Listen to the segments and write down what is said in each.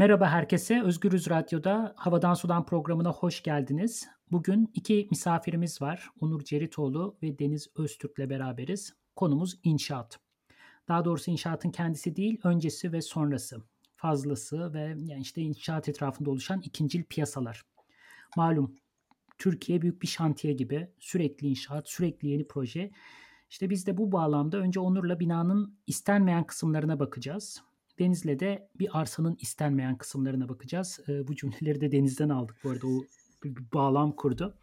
Merhaba herkese. Özgürüz Radyo'da Havadan Sudan programına hoş geldiniz. Bugün iki misafirimiz var. Onur Ceritoğlu ve Deniz Öztürk'le beraberiz. Konumuz inşaat. Daha doğrusu inşaatın kendisi değil, öncesi ve sonrası. Fazlası ve yani işte inşaat etrafında oluşan ikincil piyasalar. Malum Türkiye büyük bir şantiye gibi. Sürekli inşaat, sürekli yeni proje. İşte biz de bu bağlamda önce Onur'la binanın istenmeyen kısımlarına bakacağız. Deniz'le de bir arsanın istenmeyen kısımlarına bakacağız. E, bu cümleleri de Deniz'den aldık bu arada. O bir bağlam kurdu.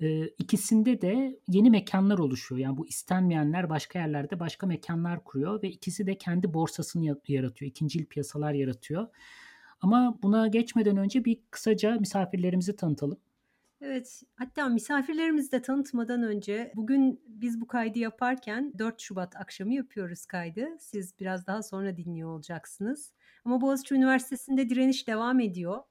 E, ikisinde de yeni mekanlar oluşuyor. Yani bu istenmeyenler başka yerlerde başka mekanlar kuruyor ve ikisi de kendi borsasını yaratıyor. İkincil piyasalar yaratıyor. Ama buna geçmeden önce bir kısaca misafirlerimizi tanıtalım. Evet, hatta misafirlerimizi de tanıtmadan önce bugün biz bu kaydı yaparken 4 Şubat akşamı yapıyoruz kaydı. Siz biraz daha sonra dinliyor olacaksınız. Ama Boğaziçi Üniversitesi'nde direniş devam ediyor.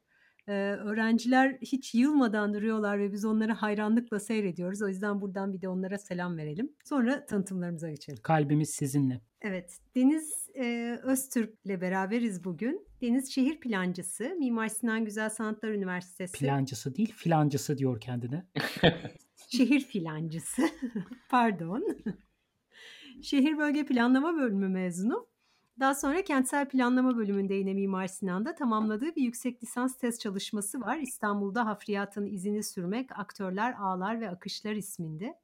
Öğrenciler hiç yılmadan duruyorlar ve biz onları hayranlıkla seyrediyoruz. O yüzden buradan bir de onlara selam verelim. Sonra tanıtımlarımıza geçelim. Kalbimiz sizinle. Evet, Deniz e, Öztürk ile beraberiz bugün. Deniz şehir plancısı, Mimar Sinan Güzel Sanatlar Üniversitesi. Plancısı değil, filancısı diyor kendine. şehir filancısı, pardon. şehir Bölge Planlama Bölümü mezunu. Daha sonra kentsel planlama bölümünde yine Mimar Sinan'da tamamladığı bir yüksek lisans tez çalışması var. İstanbul'da hafriyatın izini sürmek, aktörler, ağlar ve akışlar isminde.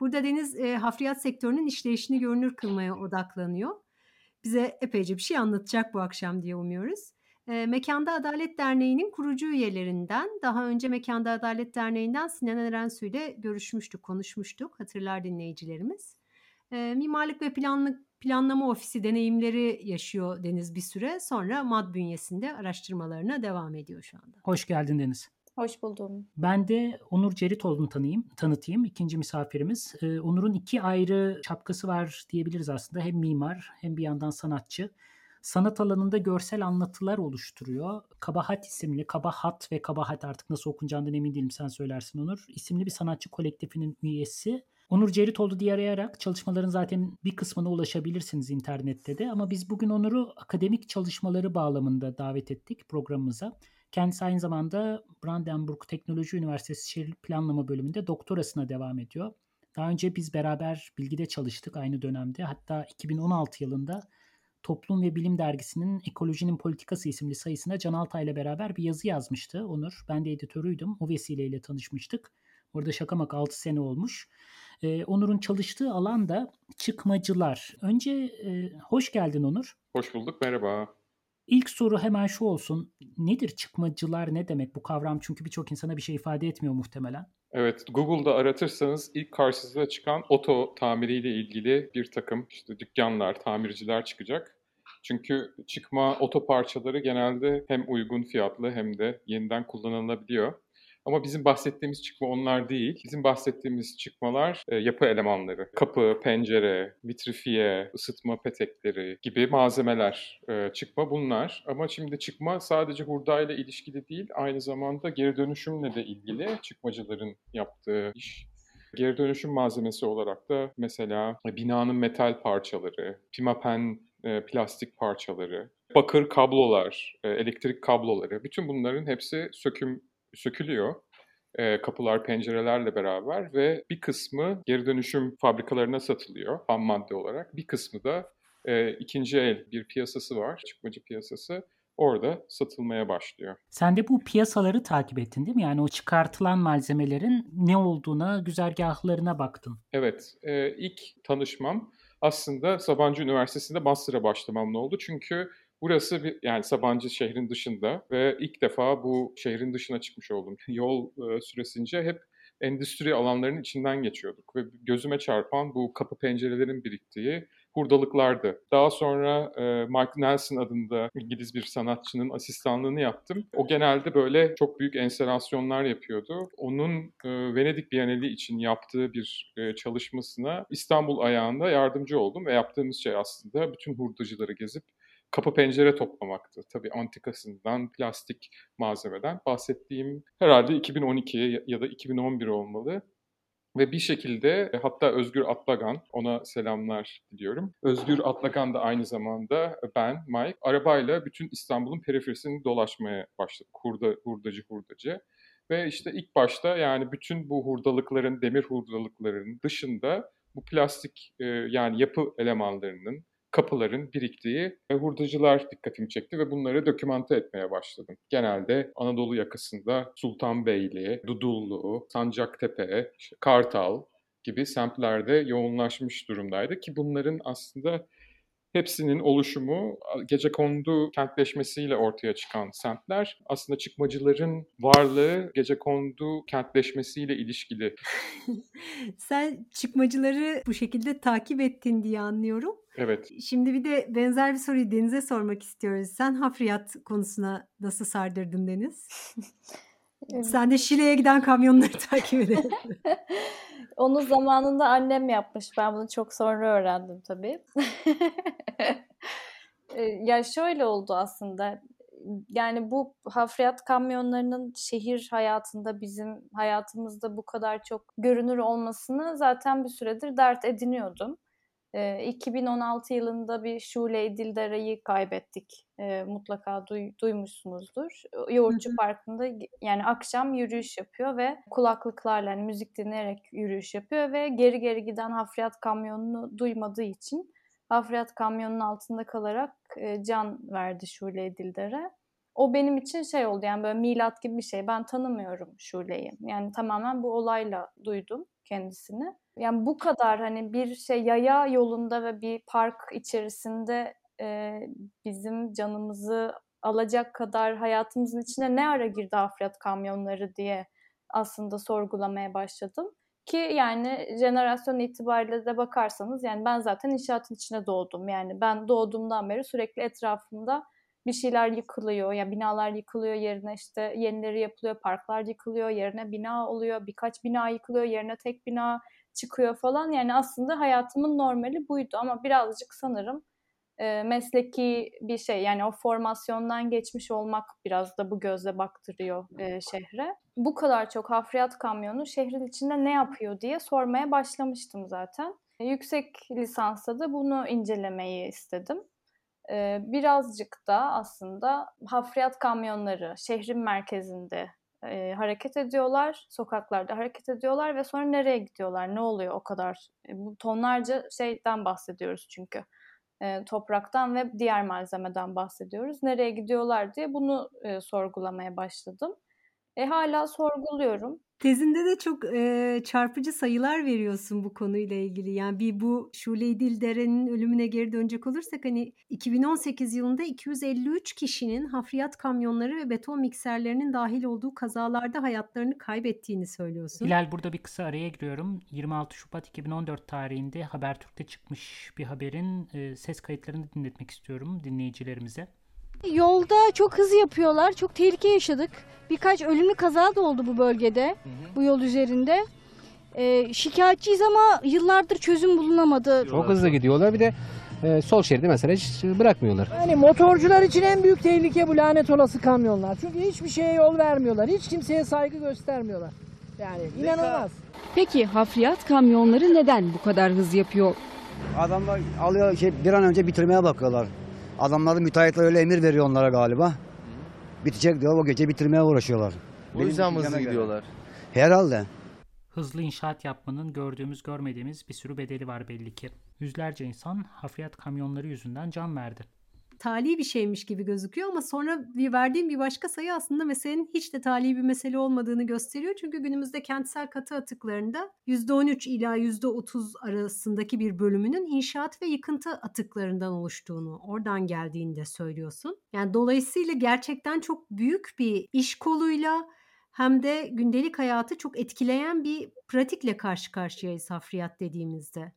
Burada Deniz e, hafriyat sektörünün işleyişini görünür kılmaya odaklanıyor. Bize epeyce bir şey anlatacak bu akşam diye umuyoruz. E, Mekanda Adalet Derneği'nin kurucu üyelerinden, daha önce Mekanda Adalet Derneği'nden Sinan Erensu ile görüşmüştük, konuşmuştuk. Hatırlar dinleyicilerimiz. E, mimarlık ve planlık planlama ofisi deneyimleri yaşıyor Deniz bir süre. Sonra MAD bünyesinde araştırmalarına devam ediyor şu anda. Hoş geldin Deniz. Hoş buldum. Ben de Onur Ceritoğlu'nu tanıyayım, tanıtayım. İkinci misafirimiz. Ee, Onur'un iki ayrı şapkası var diyebiliriz aslında. Hem mimar hem bir yandan sanatçı. Sanat alanında görsel anlatılar oluşturuyor. Kabahat isimli, Kabahat ve Kabahat artık nasıl okunacağından emin değilim sen söylersin Onur. İsimli bir sanatçı kolektifinin üyesi. Onur Ceritoğlu diye arayarak çalışmaların zaten bir kısmına ulaşabilirsiniz internette de. Ama biz bugün Onur'u akademik çalışmaları bağlamında davet ettik programımıza. Kendisi aynı zamanda Brandenburg Teknoloji Üniversitesi Şehir Planlama bölümünde doktorasına devam ediyor. Daha önce biz beraber bilgide çalıştık aynı dönemde. Hatta 2016 yılında Toplum ve Bilim Dergisi'nin Ekolojinin Politikası isimli sayısında Can Altay ile beraber bir yazı yazmıştı Onur. Ben de editörüydüm. O vesileyle tanışmıştık. Orada şakamak 6 sene olmuş. Ee, Onur'un çalıştığı alan da çıkmacılar. Önce e, hoş geldin Onur. Hoş bulduk, merhaba. İlk soru hemen şu olsun. Nedir çıkmacılar ne demek bu kavram? Çünkü birçok insana bir şey ifade etmiyor muhtemelen. Evet, Google'da aratırsanız ilk karşınıza çıkan oto tamiriyle ilgili bir takım işte dükkanlar, tamirciler çıkacak. Çünkü çıkma oto parçaları genelde hem uygun fiyatlı hem de yeniden kullanılabiliyor. Ama bizim bahsettiğimiz çıkma onlar değil. Bizim bahsettiğimiz çıkmalar e, yapı elemanları. Kapı, pencere, vitrifiye, ısıtma petekleri gibi malzemeler e, çıkma bunlar. Ama şimdi çıkma sadece hurdayla ilişkili değil, aynı zamanda geri dönüşümle de ilgili çıkmacıların yaptığı iş. Geri dönüşüm malzemesi olarak da mesela binanın metal parçaları, pimapen e, plastik parçaları, bakır kablolar, e, elektrik kabloları, bütün bunların hepsi söküm sökülüyor e, kapılar, pencerelerle beraber ve bir kısmı geri dönüşüm fabrikalarına satılıyor ham madde olarak. Bir kısmı da e, ikinci el bir piyasası var, çıkmacı piyasası. Orada satılmaya başlıyor. Sen de bu piyasaları takip ettin değil mi? Yani o çıkartılan malzemelerin ne olduğuna, güzergahlarına baktın. Evet, e, ilk tanışmam aslında Sabancı Üniversitesi'nde master'a başlamamla oldu. Çünkü Burası bir, yani Sabancı şehrin dışında ve ilk defa bu şehrin dışına çıkmış oldum. Yol e, süresince hep endüstri alanlarının içinden geçiyorduk ve gözüme çarpan bu kapı pencerelerin biriktiği hurdalıklardı. Daha sonra e, Mark Nelson adında İngiliz bir sanatçının asistanlığını yaptım. O genelde böyle çok büyük enstalasyonlar yapıyordu. Onun e, Venedik Bienali için yaptığı bir e, çalışmasına İstanbul ayağında yardımcı oldum ve yaptığımız şey aslında bütün hurdacıları gezip kapı pencere toplamaktı. Tabii antikasından, plastik malzemeden bahsettiğim herhalde 2012 ya da 2011 olmalı. Ve bir şekilde e, hatta Özgür Atlagan, ona selamlar diliyorum. Özgür Atlagan da aynı zamanda ben, Mike, arabayla bütün İstanbul'un periferisini dolaşmaya başladık. Hurda, hurdacı hurdacı. Ve işte ilk başta yani bütün bu hurdalıkların, demir hurdalıkların dışında bu plastik e, yani yapı elemanlarının, kapıların biriktiği ve hurdacılar dikkatimi çekti ve bunları dokümante etmeye başladım. Genelde Anadolu yakasında Sultanbeyli, Dudullu, Sancaktepe, Kartal gibi semtlerde yoğunlaşmış durumdaydı ki bunların aslında hepsinin oluşumu gecekondu kentleşmesiyle ortaya çıkan semtler aslında çıkmacıların varlığı gecekondu kentleşmesiyle ilişkili. Sen çıkmacıları bu şekilde takip ettin diye anlıyorum. Evet. Şimdi bir de benzer bir soruyu Deniz'e sormak istiyoruz. Sen hafriyat konusuna nasıl sardırdın Deniz? Sen de Şile'ye giden kamyonları takip edelim. Onu zamanında annem yapmış. Ben bunu çok sonra öğrendim tabii. ya şöyle oldu aslında. Yani bu hafriyat kamyonlarının şehir hayatında bizim hayatımızda bu kadar çok görünür olmasını zaten bir süredir dert ediniyordum. 2016 yılında bir Şule Dildere'yi kaybettik. E, mutlaka duy, duymuşsunuzdur. Yoğurtçu hı hı. Parkı'nda yani akşam yürüyüş yapıyor ve kulaklıklarla yani müzik dinleyerek yürüyüş yapıyor ve geri geri giden hafriyat kamyonunu duymadığı için hafriyat kamyonunun altında kalarak e, can verdi Şule Dildere. O benim için şey oldu yani böyle milat gibi bir şey. Ben tanımıyorum Şule'yi. Yani tamamen bu olayla duydum kendisini. Yani bu kadar hani bir şey yaya yolunda ve bir park içerisinde e, bizim canımızı alacak kadar hayatımızın içine ne ara girdi afiyat kamyonları diye aslında sorgulamaya başladım. Ki yani jenerasyon itibariyle de bakarsanız yani ben zaten inşaatın içine doğdum. Yani ben doğduğumdan beri sürekli etrafımda bir şeyler yıkılıyor. Ya yani binalar yıkılıyor yerine işte yenileri yapılıyor, parklar yıkılıyor, yerine bina oluyor, birkaç bina yıkılıyor, yerine tek bina çıkıyor falan. Yani aslında hayatımın normali buydu ama birazcık sanırım e, mesleki bir şey. Yani o formasyondan geçmiş olmak biraz da bu gözle baktırıyor e, şehre. Bu kadar çok hafriyat kamyonu şehrin içinde ne yapıyor diye sormaya başlamıştım zaten. Yüksek lisansta da bunu incelemeyi istedim. E, birazcık da aslında hafriyat kamyonları şehrin merkezinde e, hareket ediyorlar, sokaklarda hareket ediyorlar ve sonra nereye gidiyorlar, ne oluyor o kadar? E, bu tonlarca şeyden bahsediyoruz çünkü. E, topraktan ve diğer malzemeden bahsediyoruz. Nereye gidiyorlar diye bunu e, sorgulamaya başladım. E, hala sorguluyorum. Tezinde de çok e, çarpıcı sayılar veriyorsun bu konuyla ilgili. Yani bir bu Şule Dildere'nin ölümüne geri dönecek olursak hani 2018 yılında 253 kişinin hafriyat kamyonları ve beton mikserlerinin dahil olduğu kazalarda hayatlarını kaybettiğini söylüyorsun. Hilal burada bir kısa araya giriyorum. 26 Şubat 2014 tarihinde Habertürk'te çıkmış bir haberin e, ses kayıtlarını dinletmek istiyorum dinleyicilerimize. Yolda çok hız yapıyorlar. Çok tehlike yaşadık. Birkaç ölümlü kaza da oldu bu bölgede. Hı hı. Bu yol üzerinde. Ee, şikayetçiyiz ama yıllardır çözüm bulunamadı. Çok hızlı gidiyorlar. Bir de e, sol şeridi mesela hiç bırakmıyorlar. Yani motorcular için en büyük tehlike bu lanet olası kamyonlar. Çünkü hiçbir şeye yol vermiyorlar. Hiç kimseye saygı göstermiyorlar. Yani inanılmaz. Peki hafriyat kamyonları neden bu kadar hız yapıyor? Adamlar alıyor şey bir an önce bitirmeye bakıyorlar. Adamların müteahhitler öyle emir veriyor onlara galiba. Bitecek diyor o gece bitirmeye uğraşıyorlar. O yüzden mi hızlı gidiyorlar? Herhalde. Hızlı inşaat yapmanın gördüğümüz görmediğimiz bir sürü bedeli var belli ki. Yüzlerce insan hafriyat kamyonları yüzünden can verdi tali bir şeymiş gibi gözüküyor ama sonra bir verdiğim bir başka sayı aslında meselenin hiç de tali bir mesele olmadığını gösteriyor. Çünkü günümüzde kentsel katı atıklarında %13 ila %30 arasındaki bir bölümünün inşaat ve yıkıntı atıklarından oluştuğunu, oradan geldiğini de söylüyorsun. Yani dolayısıyla gerçekten çok büyük bir iş koluyla hem de gündelik hayatı çok etkileyen bir pratikle karşı karşıyayız hafriyat dediğimizde.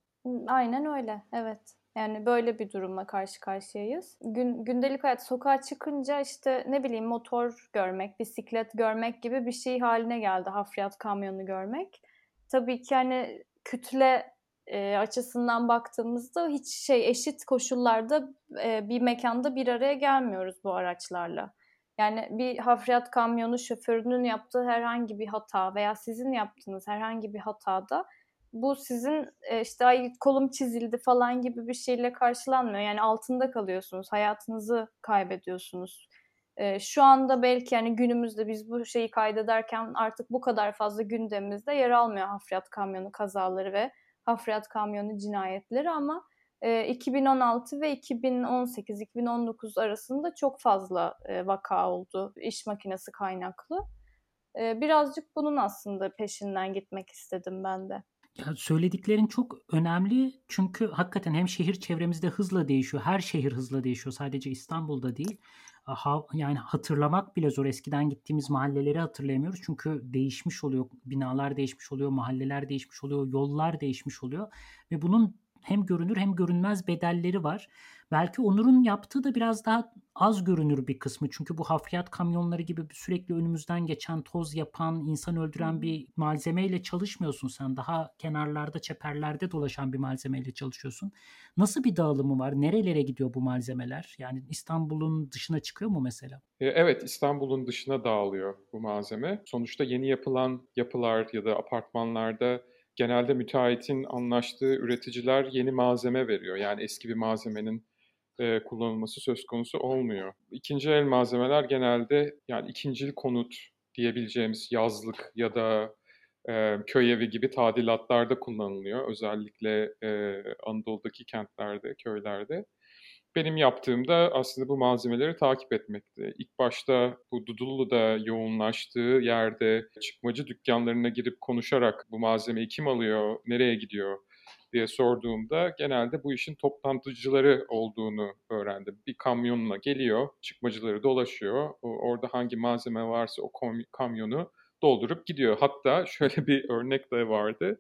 Aynen öyle, evet. Yani böyle bir durumla karşı karşıyayız. Gün, gündelik hayat sokağa çıkınca işte ne bileyim motor görmek, bisiklet görmek gibi bir şey haline geldi hafriyat kamyonu görmek. Tabii ki hani kütle e, açısından baktığımızda hiç şey eşit koşullarda e, bir mekanda bir araya gelmiyoruz bu araçlarla. Yani bir hafriyat kamyonu şoförünün yaptığı herhangi bir hata veya sizin yaptığınız herhangi bir hatada bu sizin e, işte ay kolum çizildi falan gibi bir şeyle karşılanmıyor. Yani altında kalıyorsunuz, hayatınızı kaybediyorsunuz. E, şu anda belki yani günümüzde biz bu şeyi kaydederken artık bu kadar fazla gündemimizde yer almıyor hafriyat kamyonu kazaları ve hafriyat kamyonu cinayetleri ama 2016 ve 2018-2019 arasında çok fazla vaka oldu iş makinesi kaynaklı. Birazcık bunun aslında peşinden gitmek istedim ben de. Söylediklerin çok önemli çünkü hakikaten hem şehir çevremizde hızla değişiyor. Her şehir hızla değişiyor. Sadece İstanbul'da değil. Ha, yani hatırlamak bile zor. Eskiden gittiğimiz mahalleleri hatırlayamıyoruz. Çünkü değişmiş oluyor. Binalar değişmiş oluyor. Mahalleler değişmiş oluyor. Yollar değişmiş oluyor. Ve bunun hem görünür hem görünmez bedelleri var. Belki Onur'un yaptığı da biraz daha az görünür bir kısmı. Çünkü bu hafriyat kamyonları gibi sürekli önümüzden geçen, toz yapan, insan öldüren bir malzemeyle çalışmıyorsun sen. Daha kenarlarda, çeperlerde dolaşan bir malzemeyle çalışıyorsun. Nasıl bir dağılımı var? Nerelere gidiyor bu malzemeler? Yani İstanbul'un dışına çıkıyor mu mesela? E, evet, İstanbul'un dışına dağılıyor bu malzeme. Sonuçta yeni yapılan yapılar ya da apartmanlarda genelde müteahhitin anlaştığı üreticiler yeni malzeme veriyor. Yani eski bir malzemenin e, kullanılması söz konusu olmuyor. İkinci el malzemeler genelde yani ikinci konut diyebileceğimiz yazlık ya da e, köy evi gibi tadilatlarda kullanılıyor. Özellikle e, Anadolu'daki kentlerde, köylerde. Benim yaptığımda aslında bu malzemeleri takip etmekti. İlk başta bu Dudullu'da yoğunlaştığı yerde çıkmacı dükkanlarına girip konuşarak bu malzemeyi kim alıyor, nereye gidiyor diye sorduğumda genelde bu işin toplantıcıları olduğunu öğrendim. Bir kamyonla geliyor, çıkmacıları dolaşıyor. Orada hangi malzeme varsa o kamyonu doldurup gidiyor. Hatta şöyle bir örnek de vardı.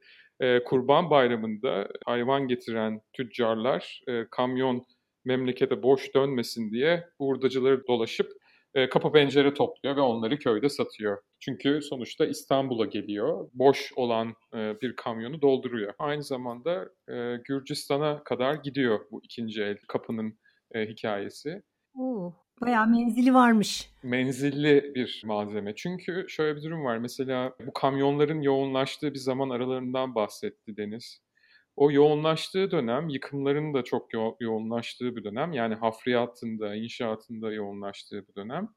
Kurban Bayramı'nda hayvan getiren tüccarlar kamyon memlekete boş dönmesin diye hurdacıları dolaşıp e, kapı pencere topluyor ve onları köyde satıyor. Çünkü sonuçta İstanbul'a geliyor. Boş olan e, bir kamyonu dolduruyor. Aynı zamanda e, Gürcistan'a kadar gidiyor bu ikinci el kapının e, hikayesi. Oo, bayağı menzili varmış. Menzilli bir malzeme. Çünkü şöyle bir durum var. Mesela bu kamyonların yoğunlaştığı bir zaman aralarından bahsetti Deniz. O yoğunlaştığı dönem, yıkımların da çok yo- yoğunlaştığı bir dönem. Yani hafriyatında, inşaatında yoğunlaştığı bir dönem.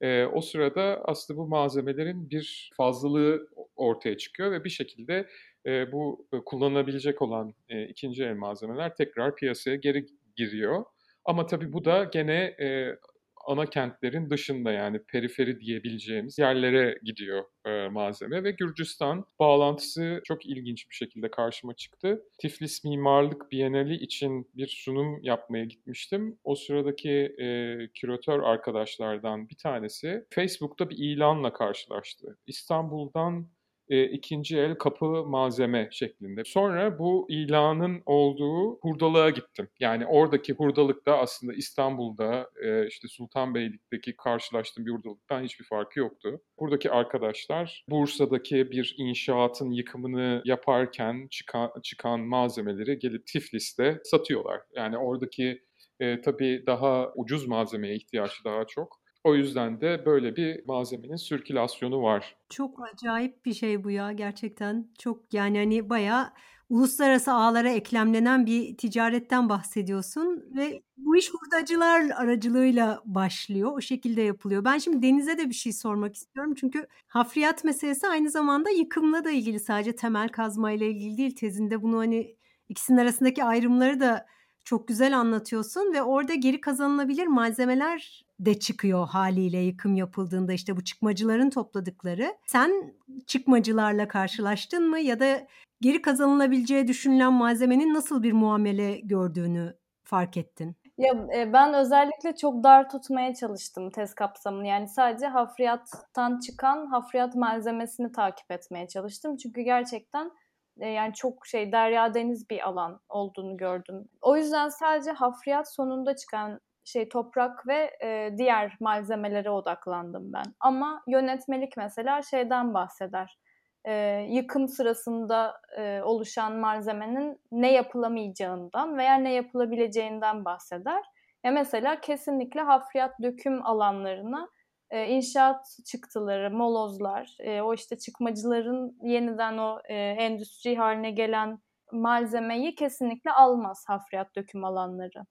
E, o sırada aslında bu malzemelerin bir fazlalığı ortaya çıkıyor ve bir şekilde e, bu kullanılabilecek olan e, ikinci el malzemeler tekrar piyasaya geri giriyor. Ama tabii bu da gene e, ana kentlerin dışında yani periferi diyebileceğimiz yerlere gidiyor e, malzeme ve Gürcistan bağlantısı çok ilginç bir şekilde karşıma çıktı. Tiflis Mimarlık Bienali için bir sunum yapmaya gitmiştim. O sıradaki e, küratör arkadaşlardan bir tanesi Facebook'ta bir ilanla karşılaştı. İstanbul'dan e, ikinci el kapı malzeme şeklinde. Sonra bu ilanın olduğu hurdalığa gittim. Yani oradaki hurdalıkta aslında İstanbul'da e, işte Sultanbeylik'teki karşılaştığım bir hurdalıktan hiçbir farkı yoktu. Buradaki arkadaşlar Bursa'daki bir inşaatın yıkımını yaparken çıkan, çıkan malzemeleri gelip Tiflis'te satıyorlar. Yani oradaki e, tabii daha ucuz malzemeye ihtiyaç daha çok. O yüzden de böyle bir malzemenin sirkülasyonu var. Çok acayip bir şey bu ya gerçekten. Çok yani hani bayağı uluslararası ağlara eklemlenen bir ticaretten bahsediyorsun ve bu iş hurdacılar aracılığıyla başlıyor. O şekilde yapılıyor. Ben şimdi Deniz'e de bir şey sormak istiyorum. Çünkü hafriyat meselesi aynı zamanda yıkımla da ilgili. Sadece temel kazmayla ilgili değil. Tezinde bunu hani ikisinin arasındaki ayrımları da çok güzel anlatıyorsun ve orada geri kazanılabilir malzemeler de çıkıyor haliyle yıkım yapıldığında işte bu çıkmacıların topladıkları. Sen çıkmacılarla karşılaştın mı ya da geri kazanılabileceği düşünülen malzemenin nasıl bir muamele gördüğünü fark ettin? Ya e, ben özellikle çok dar tutmaya çalıştım tez kapsamını. Yani sadece hafriyattan çıkan hafriyat malzemesini takip etmeye çalıştım. Çünkü gerçekten yani çok şey derya deniz bir alan olduğunu gördüm. O yüzden sadece hafriyat sonunda çıkan şey toprak ve e, diğer malzemelere odaklandım ben. Ama yönetmelik mesela şeyden bahseder. E, yıkım sırasında e, oluşan malzemenin ne yapılamayacağından veya ne yapılabileceğinden bahseder. Ya mesela kesinlikle hafriyat döküm alanlarına e, inşaat çıktıları, molozlar, e, o işte çıkmacıların yeniden o e, endüstri haline gelen malzemeyi kesinlikle almaz hafriyat döküm alanları.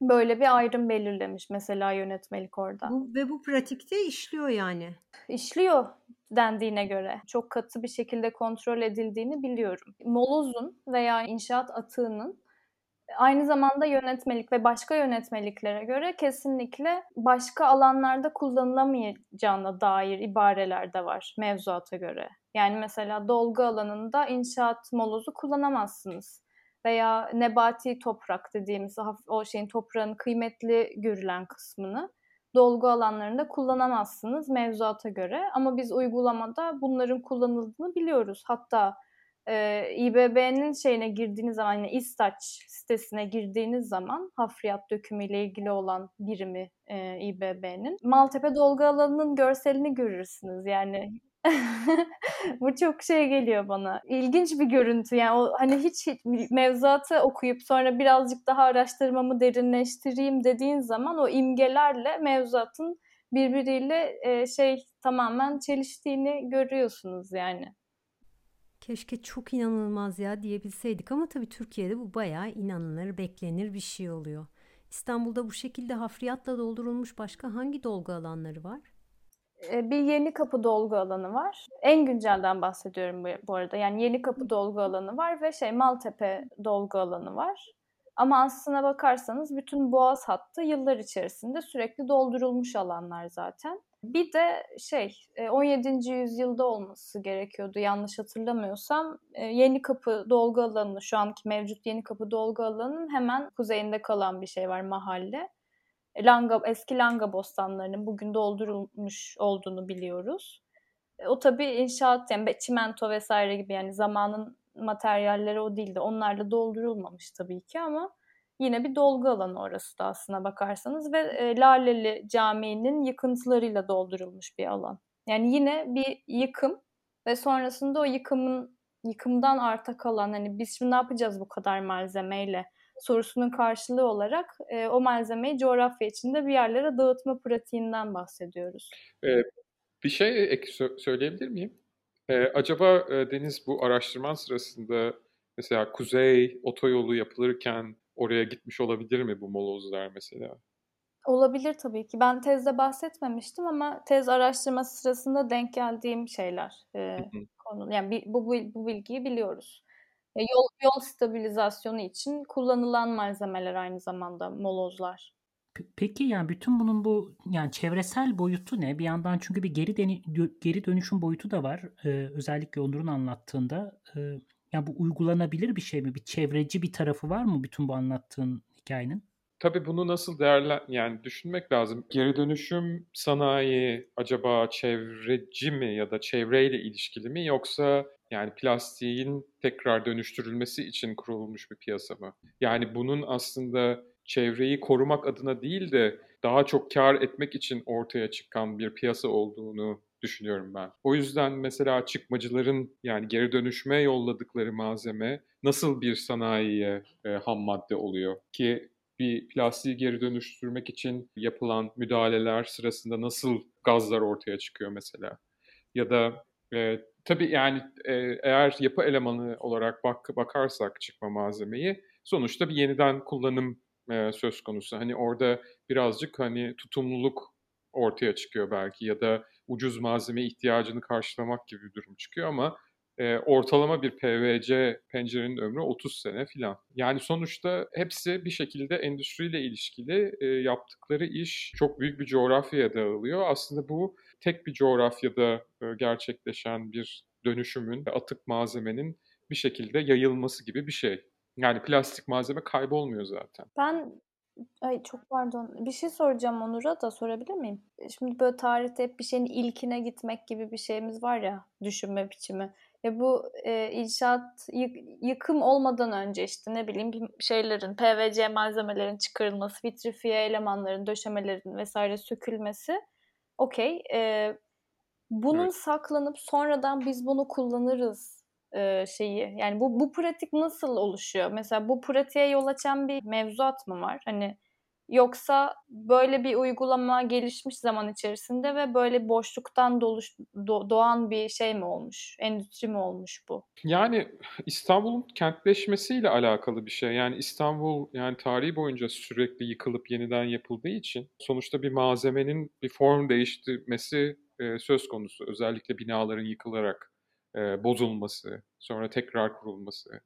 Böyle bir ayrım belirlemiş mesela yönetmelik orada. Bu, ve bu pratikte işliyor yani. İşliyor dendiğine göre. Çok katı bir şekilde kontrol edildiğini biliyorum. Molozun veya inşaat atığının aynı zamanda yönetmelik ve başka yönetmeliklere göre kesinlikle başka alanlarda kullanılamayacağına dair ibareler de var mevzuata göre. Yani mesela dolgu alanında inşaat molozu kullanamazsınız. Veya nebati toprak dediğimiz o şeyin toprağın kıymetli görülen kısmını dolgu alanlarında kullanamazsınız mevzuata göre. Ama biz uygulamada bunların kullanıldığını biliyoruz. Hatta e, İBB'nin şeyine girdiğiniz zaman yani İstaç sitesine girdiğiniz zaman hafriyat dökümüyle ilgili olan birimi e, İBB'nin Maltepe dolgu alanının görselini görürsünüz. Yani bu çok şey geliyor bana. İlginç bir görüntü. Yani o hani hiç, hiç mevzuatı okuyup sonra birazcık daha araştırmamı derinleştireyim dediğin zaman o imgelerle mevzuatın birbiriyle e, şey tamamen çeliştiğini görüyorsunuz yani. Keşke çok inanılmaz ya diyebilseydik ama tabii Türkiye'de bu bayağı inanılır, beklenir bir şey oluyor. İstanbul'da bu şekilde hafriyatla doldurulmuş başka hangi dolgu alanları var? bir yeni kapı dolgu alanı var. En güncelden bahsediyorum bu arada. Yani yeni kapı dolgu alanı var ve şey Maltepe dolgu alanı var. Ama aslına bakarsanız bütün boğaz hattı yıllar içerisinde sürekli doldurulmuş alanlar zaten. Bir de şey 17. yüzyılda olması gerekiyordu yanlış hatırlamıyorsam. Yeni Kapı dolgu alanı şu anki mevcut Yeni Kapı dolgu alanının hemen kuzeyinde kalan bir şey var mahalle. Langa, eski Langa bostanlarının bugün doldurulmuş olduğunu biliyoruz. O tabii inşaat yani çimento vesaire gibi yani zamanın materyalleri o değildi. Onlarla doldurulmamış tabii ki ama yine bir dolgu alanı orası da aslına bakarsanız ve e, Laleli Camii'nin yıkıntılarıyla doldurulmuş bir alan. Yani yine bir yıkım ve sonrasında o yıkımın yıkımdan arta kalan hani biz şimdi ne yapacağız bu kadar malzemeyle sorusunun karşılığı olarak e, o malzemeyi coğrafya içinde bir yerlere dağıtma pratiğinden bahsediyoruz. Ee, bir şey ek söyleyebilir miyim? Ee, acaba e, Deniz bu araştırman sırasında mesela kuzey otoyolu yapılırken oraya gitmiş olabilir mi bu molozlar mesela? Olabilir tabii ki. Ben tezde bahsetmemiştim ama tez araştırması sırasında denk geldiğim şeyler e, konu. Yani bu, bu, bu bilgiyi biliyoruz. E, yol, yol stabilizasyonu için kullanılan malzemeler aynı zamanda molozlar. Peki yani bütün bunun bu yani çevresel boyutu ne? Bir yandan çünkü bir geri deni, geri dönüşüm boyutu da var. Ee, özellikle Onur'un anlattığında. Ee, yani bu uygulanabilir bir şey mi? Bir çevreci bir tarafı var mı bütün bu anlattığın hikayenin? Tabii bunu nasıl değerlen yani düşünmek lazım. Geri dönüşüm sanayi acaba çevreci mi ya da çevreyle ilişkili mi yoksa yani plastiğin tekrar dönüştürülmesi için kurulmuş bir piyasa mı? Yani bunun aslında çevreyi korumak adına değil de daha çok kar etmek için ortaya çıkan bir piyasa olduğunu düşünüyorum ben. O yüzden mesela çıkmacıların yani geri dönüşme yolladıkları malzeme nasıl bir sanayiye e, ham madde oluyor ki bir plastiği geri dönüştürmek için yapılan müdahaleler sırasında nasıl gazlar ortaya çıkıyor mesela? Ya da e, tabii yani e, eğer yapı elemanı olarak bak bakarsak çıkma malzemeyi sonuçta bir yeniden kullanım e, söz konusu. Hani orada birazcık hani tutumluluk ortaya çıkıyor belki ya da ucuz malzeme ihtiyacını karşılamak gibi bir durum çıkıyor ama e, ortalama bir PVC pencerenin ömrü 30 sene filan. Yani sonuçta hepsi bir şekilde endüstriyle ilişkili e, yaptıkları iş çok büyük bir coğrafyaya dağılıyor. Aslında bu tek bir coğrafyada e, gerçekleşen bir dönüşümün, atık malzemenin bir şekilde yayılması gibi bir şey. Yani plastik malzeme kaybolmuyor zaten. Ben Ay çok pardon. Bir şey soracağım Onur'a da sorabilir miyim? Şimdi böyle tarihte hep bir şeyin ilkine gitmek gibi bir şeyimiz var ya düşünme biçimi. Ya bu e, inşaat yık, yıkım olmadan önce işte ne bileyim şeylerin PVC malzemelerin çıkarılması, vitrifiye elemanların, döşemelerin vesaire sökülmesi okey. E, bunun evet. saklanıp sonradan biz bunu kullanırız e, şeyi. Yani bu bu pratik nasıl oluşuyor? Mesela bu pratiğe yol açan bir mevzuat mı var? Hani Yoksa böyle bir uygulama gelişmiş zaman içerisinde ve böyle boşluktan doluş, do, doğan bir şey mi olmuş? Endüstri mi olmuş bu? Yani İstanbul'un kentleşmesiyle alakalı bir şey. Yani İstanbul yani tarihi boyunca sürekli yıkılıp yeniden yapıldığı için sonuçta bir malzemenin bir form değiştirmesi e, söz konusu. Özellikle binaların yıkılarak e, bozulması, sonra tekrar kurulması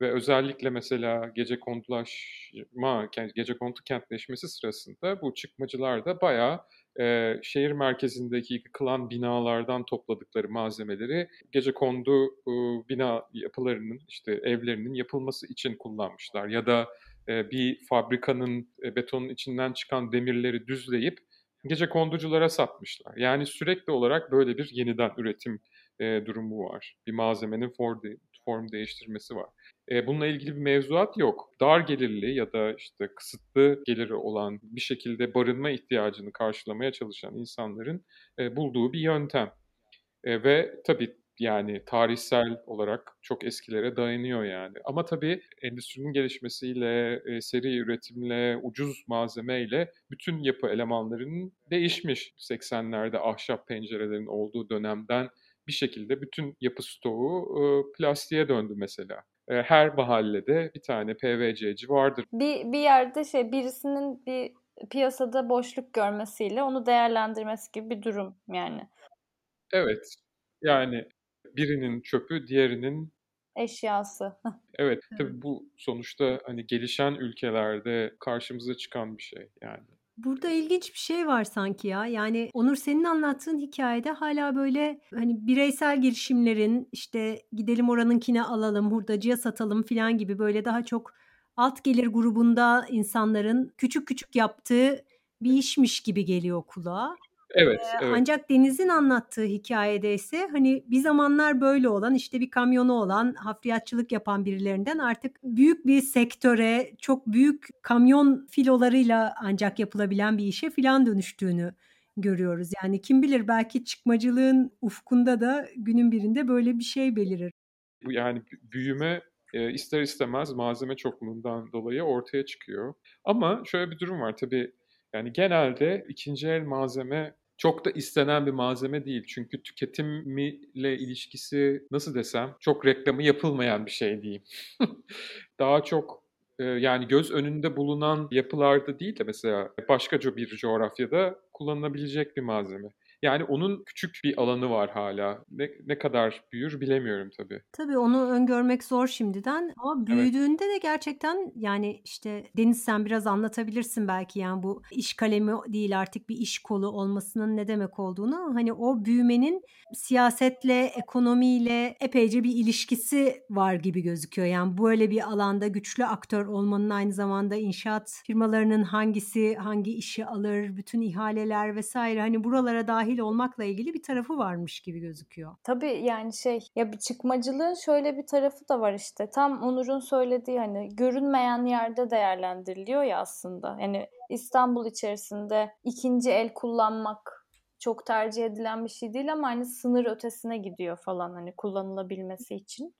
ve özellikle mesela gece kondulaşma, gece kondu kentleşmesi sırasında bu çıkmacılar da bayağı e, şehir merkezindeki yıkılan binalardan topladıkları malzemeleri gece kondu e, bina yapılarının işte evlerinin yapılması için kullanmışlar ya da e, bir fabrikanın e, betonun içinden çıkan demirleri düzleyip gece konduculara satmışlar. Yani sürekli olarak böyle bir yeniden üretim e, durumu var. Bir malzemenin form, de, form değiştirmesi var. E, bununla ilgili bir mevzuat yok. Dar gelirli ya da işte kısıtlı geliri olan bir şekilde barınma ihtiyacını karşılamaya çalışan insanların e, bulduğu bir yöntem. E, ve tabii yani tarihsel olarak çok eskilere dayanıyor yani. Ama tabii endüstrinin gelişmesiyle, e, seri üretimle, ucuz malzemeyle bütün yapı elemanlarının değişmiş. 80'lerde ahşap pencerelerin olduğu dönemden bir şekilde bütün yapı stoğu e, plastiğe döndü mesela. Her mahallede bir tane PVC'ci vardır. Bir, bir yerde şey birisinin bir piyasada boşluk görmesiyle onu değerlendirmesi gibi bir durum yani. Evet. Yani birinin çöpü diğerinin eşyası. evet, tabii bu sonuçta hani gelişen ülkelerde karşımıza çıkan bir şey yani. Burada ilginç bir şey var sanki ya. Yani Onur senin anlattığın hikayede hala böyle hani bireysel girişimlerin işte gidelim oranınkine alalım, hurdacıya satalım falan gibi böyle daha çok alt gelir grubunda insanların küçük küçük yaptığı bir işmiş gibi geliyor kulağa. Evet, Ee, evet. ancak Deniz'in anlattığı hikayede ise hani bir zamanlar böyle olan işte bir kamyonu olan hafriyatçılık yapan birilerinden artık büyük bir sektöre çok büyük kamyon filolarıyla ancak yapılabilen bir işe filan dönüştüğünü görüyoruz. Yani kim bilir belki çıkmacılığın ufkunda da günün birinde böyle bir şey belirir. Bu yani büyüme e, ister istemez malzeme çokluğundan dolayı ortaya çıkıyor. Ama şöyle bir durum var tabii yani genelde ikinci el malzeme çok da istenen bir malzeme değil. Çünkü tüketimiyle ilişkisi nasıl desem çok reklamı yapılmayan bir şey diyeyim. Daha çok yani göz önünde bulunan yapılarda değil de mesela başka bir coğrafyada kullanılabilecek bir malzeme. Yani onun küçük bir alanı var hala. Ne, ne kadar büyür bilemiyorum tabii. Tabii onu öngörmek zor şimdiden ama büyüdüğünde evet. de gerçekten yani işte Deniz sen biraz anlatabilirsin belki yani bu iş kalemi değil artık bir iş kolu olmasının ne demek olduğunu. Hani o büyümenin siyasetle, ekonomiyle epeyce bir ilişkisi var gibi gözüküyor. Yani böyle bir alanda güçlü aktör olmanın aynı zamanda inşaat firmalarının hangisi hangi işi alır, bütün ihaleler vesaire hani buralara dahil olmakla ilgili bir tarafı varmış gibi gözüküyor. Tabii yani şey ya bir çıkmacılığın şöyle bir tarafı da var işte. Tam Onur'un söylediği hani görünmeyen yerde değerlendiriliyor ya aslında. Yani İstanbul içerisinde ikinci el kullanmak çok tercih edilen bir şey değil ama hani sınır ötesine gidiyor falan hani kullanılabilmesi için.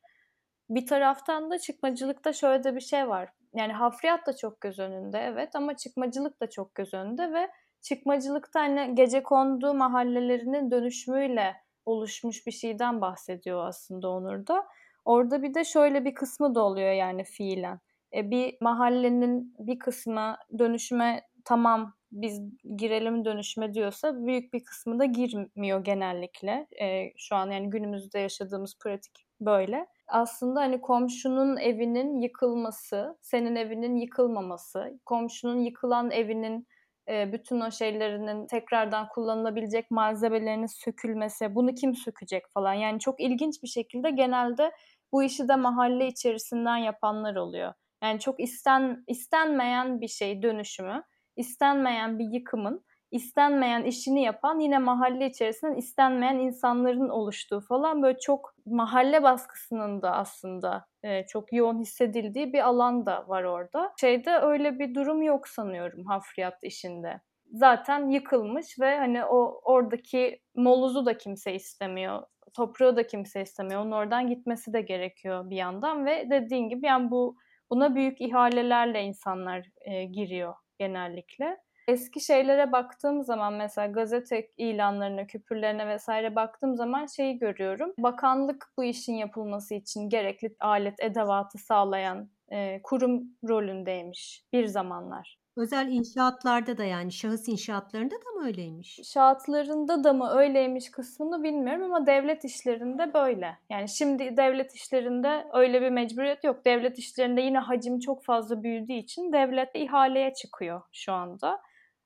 Bir taraftan da çıkmacılıkta şöyle de bir şey var. Yani hafriyat da çok göz önünde evet ama çıkmacılık da çok göz önünde ve çıkmacılıkta hani gece kondu mahallelerinin dönüşümüyle oluşmuş bir şeyden bahsediyor aslında Onur da. Orada bir de şöyle bir kısmı da oluyor yani fiilen. E, bir mahallenin bir kısmı dönüşüme tamam biz girelim dönüşüme diyorsa büyük bir kısmı da girmiyor genellikle. E, şu an yani günümüzde yaşadığımız pratik böyle. Aslında hani komşunun evinin yıkılması, senin evinin yıkılmaması, komşunun yıkılan evinin bütün o şeylerinin tekrardan kullanılabilecek malzemelerinin sökülmesi, bunu kim sökecek falan. Yani çok ilginç bir şekilde genelde bu işi de mahalle içerisinden yapanlar oluyor. Yani çok isten istenmeyen bir şey dönüşümü, istenmeyen bir yıkımın istenmeyen işini yapan yine mahalle içerisinden istenmeyen insanların oluştuğu falan böyle çok mahalle baskısının da aslında e, çok yoğun hissedildiği bir alan da var orada. Şeyde öyle bir durum yok sanıyorum hafriyat işinde. Zaten yıkılmış ve hani o oradaki moluzu da kimse istemiyor. Toprağı da kimse istemiyor. Onun oradan gitmesi de gerekiyor bir yandan ve dediğin gibi yani bu buna büyük ihalelerle insanlar e, giriyor genellikle. Eski şeylere baktığım zaman mesela gazete ilanlarına, küpürlerine vesaire baktığım zaman şeyi görüyorum. Bakanlık bu işin yapılması için gerekli alet, edevatı sağlayan e, kurum rolündeymiş bir zamanlar. Özel inşaatlarda da yani şahıs inşaatlarında da mı öyleymiş? İnşaatlarında da mı öyleymiş kısmını bilmiyorum ama devlet işlerinde böyle. Yani şimdi devlet işlerinde öyle bir mecburiyet yok. Devlet işlerinde yine hacim çok fazla büyüdüğü için devlet ihaleye çıkıyor şu anda.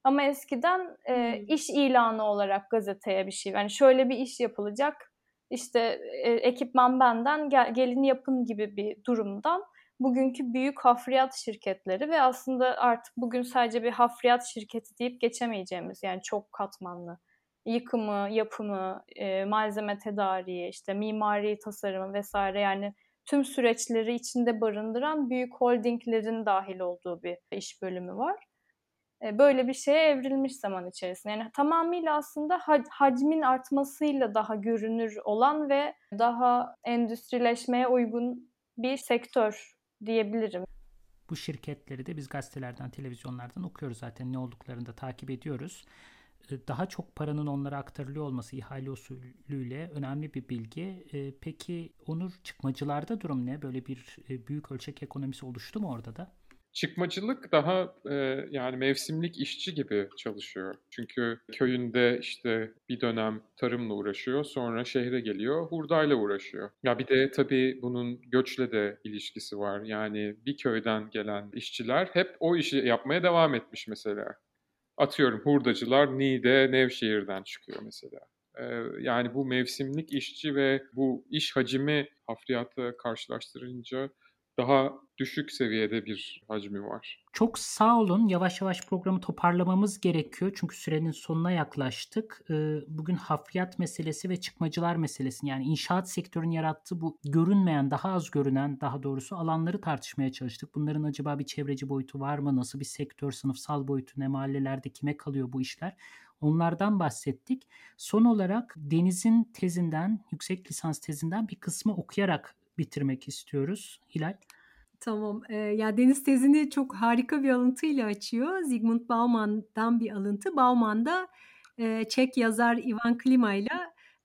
Ama eskiden e, iş ilanı olarak gazeteye bir şey. Yani şöyle bir iş yapılacak. İşte e, ekipman benden gel, gelin yapın gibi bir durumdan bugünkü büyük hafriyat şirketleri ve aslında artık bugün sadece bir hafriyat şirketi deyip geçemeyeceğimiz yani çok katmanlı yıkımı, yapımı, e, malzeme tedariği, işte mimari tasarımı vesaire yani tüm süreçleri içinde barındıran büyük holdinglerin dahil olduğu bir iş bölümü var. E, böyle bir şeye evrilmiş zaman içerisinde. Yani tamamıyla aslında hacmin artmasıyla daha görünür olan ve daha endüstrileşmeye uygun bir sektör diyebilirim. Bu şirketleri de biz gazetelerden, televizyonlardan okuyoruz zaten ne olduklarını da takip ediyoruz. Daha çok paranın onlara aktarılıyor olması ihale usulüyle önemli bir bilgi. Peki Onur çıkmacılarda durum ne? Böyle bir büyük ölçek ekonomisi oluştu mu orada da? Çıkmacılık daha e, yani mevsimlik işçi gibi çalışıyor. Çünkü köyünde işte bir dönem tarımla uğraşıyor, sonra şehre geliyor, hurdayla uğraşıyor. Ya bir de tabii bunun göçle de ilişkisi var. Yani bir köyden gelen işçiler hep o işi yapmaya devam etmiş mesela. Atıyorum hurdacılar Niğde, Nevşehir'den çıkıyor mesela. Yani bu mevsimlik işçi ve bu iş hacmi hafriyatla karşılaştırınca daha düşük seviyede bir hacmi var. Çok sağ olun. Yavaş yavaş programı toparlamamız gerekiyor. Çünkü sürenin sonuna yaklaştık. Bugün hafriyat meselesi ve çıkmacılar meselesi yani inşaat sektörünün yarattığı bu görünmeyen, daha az görünen daha doğrusu alanları tartışmaya çalıştık. Bunların acaba bir çevreci boyutu var mı? Nasıl bir sektör, sınıfsal boyutu, ne mahallelerde kime kalıyor bu işler? Onlardan bahsettik. Son olarak Deniz'in tezinden, yüksek lisans tezinden bir kısmı okuyarak bitirmek istiyoruz. Hilal? Tamam. Ee, ya Deniz tezini çok harika bir alıntıyla açıyor. Zygmunt Bauman'dan bir alıntı. Bauman da e, Çek yazar Ivan Klima ile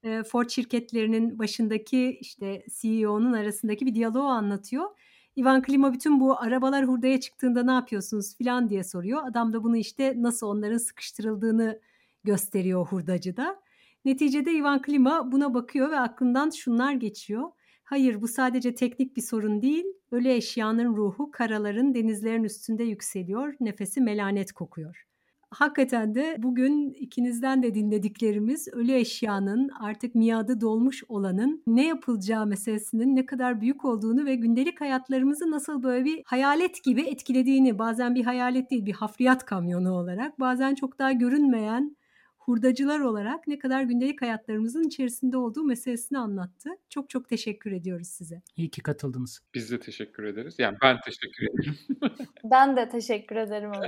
e, Ford şirketlerinin başındaki işte CEO'nun arasındaki bir diyaloğu anlatıyor. Ivan Klima bütün bu arabalar hurdaya çıktığında ne yapıyorsunuz filan diye soruyor. Adam da bunu işte nasıl onların sıkıştırıldığını gösteriyor hurdacıda. Neticede Ivan Klima buna bakıyor ve aklından şunlar geçiyor. Hayır bu sadece teknik bir sorun değil. Ölü eşyanın ruhu karaların, denizlerin üstünde yükseliyor. Nefesi melanet kokuyor. Hakikaten de bugün ikinizden de dinlediklerimiz ölü eşyanın artık miadı dolmuş olanın ne yapılacağı meselesinin ne kadar büyük olduğunu ve gündelik hayatlarımızı nasıl böyle bir hayalet gibi etkilediğini bazen bir hayalet değil bir hafriyat kamyonu olarak bazen çok daha görünmeyen hurdacılar olarak ne kadar gündelik hayatlarımızın içerisinde olduğu meselesini anlattı. Çok çok teşekkür ediyoruz size. İyi ki katıldınız. Biz de teşekkür ederiz. Yani ben teşekkür ederim. ben de teşekkür ederim.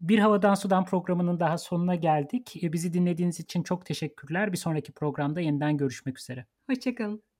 Bir Havadan Sudan programının daha sonuna geldik. Bizi dinlediğiniz için çok teşekkürler. Bir sonraki programda yeniden görüşmek üzere. Hoşçakalın.